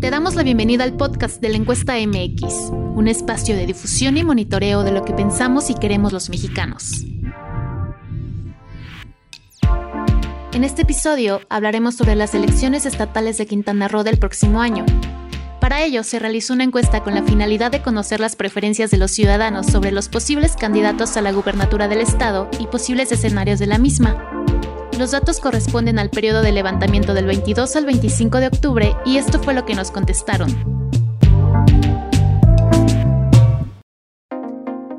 Te damos la bienvenida al podcast de la encuesta MX, un espacio de difusión y monitoreo de lo que pensamos y queremos los mexicanos. En este episodio hablaremos sobre las elecciones estatales de Quintana Roo del próximo año. Para ello se realizó una encuesta con la finalidad de conocer las preferencias de los ciudadanos sobre los posibles candidatos a la gubernatura del estado y posibles escenarios de la misma. Los datos corresponden al periodo de levantamiento del 22 al 25 de octubre y esto fue lo que nos contestaron.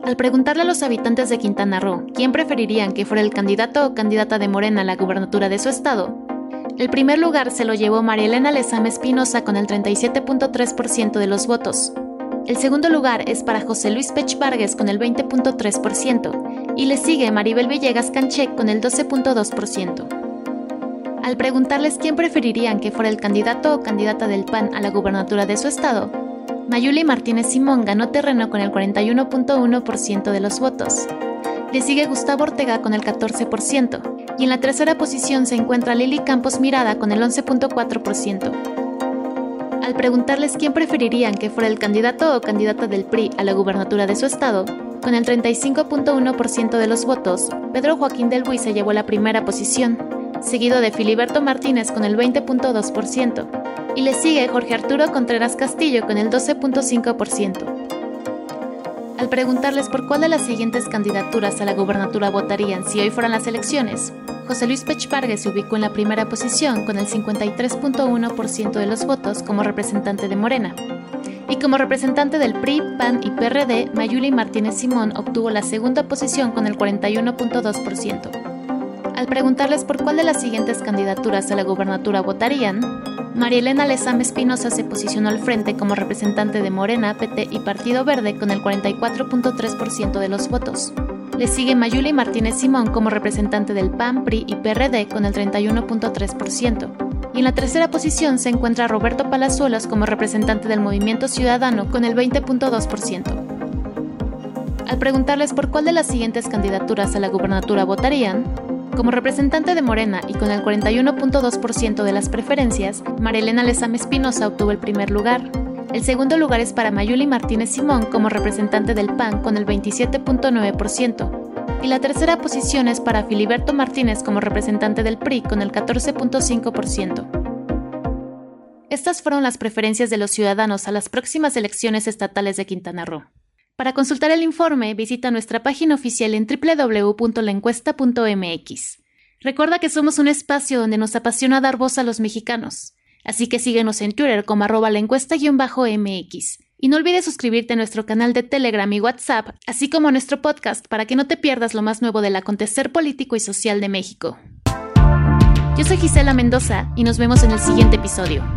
Al preguntarle a los habitantes de Quintana Roo quién preferirían que fuera el candidato o candidata de Morena a la gubernatura de su estado, el primer lugar se lo llevó María Elena Lezama Espinosa con el 37.3% de los votos, el segundo lugar es para José Luis Pech Vargas con el 20.3% y le sigue Maribel Villegas Canché con el 12.2%. Al preguntarles quién preferirían que fuera el candidato o candidata del PAN a la gubernatura de su estado, Mayuli Martínez Simón ganó terreno con el 41.1% de los votos. Le sigue Gustavo Ortega con el 14% y en la tercera posición se encuentra Lili Campos Mirada con el 11.4%. Al preguntarles quién preferirían que fuera el candidato o candidata del PRI a la gubernatura de su estado, con el 35.1% de los votos, Pedro Joaquín del Buy se llevó la primera posición, seguido de Filiberto Martínez con el 20.2%, y le sigue Jorge Arturo Contreras Castillo con el 12.5%. Al preguntarles por cuál de las siguientes candidaturas a la gubernatura votarían si hoy fueran las elecciones, José Luis Pech se ubicó en la primera posición con el 53.1% de los votos como representante de Morena. Y como representante del PRI, PAN y PRD, Mayuli Martínez Simón obtuvo la segunda posición con el 41.2%. Al preguntarles por cuál de las siguientes candidaturas a la gubernatura votarían, María Elena Lezama Espinosa se posicionó al frente como representante de Morena, PT y Partido Verde con el 44.3% de los votos. Le sigue Mayuli Martínez Simón como representante del PAN, PRI y PRD con el 31.3%. Y en la tercera posición se encuentra Roberto Palazuelos como representante del Movimiento Ciudadano con el 20.2%. Al preguntarles por cuál de las siguientes candidaturas a la gubernatura votarían, como representante de Morena y con el 41.2% de las preferencias, Marilena Lezama Espinosa obtuvo el primer lugar, el segundo lugar es para Mayuli Martínez Simón como representante del PAN con el 27.9%. Y la tercera posición es para Filiberto Martínez como representante del PRI con el 14.5%. Estas fueron las preferencias de los ciudadanos a las próximas elecciones estatales de Quintana Roo. Para consultar el informe, visita nuestra página oficial en www.laencuesta.mx. Recuerda que somos un espacio donde nos apasiona dar voz a los mexicanos. Así que síguenos en Twitter como arroba la encuesta-mx. Y no olvides suscribirte a nuestro canal de Telegram y WhatsApp, así como a nuestro podcast para que no te pierdas lo más nuevo del acontecer político y social de México. Yo soy Gisela Mendoza y nos vemos en el siguiente episodio.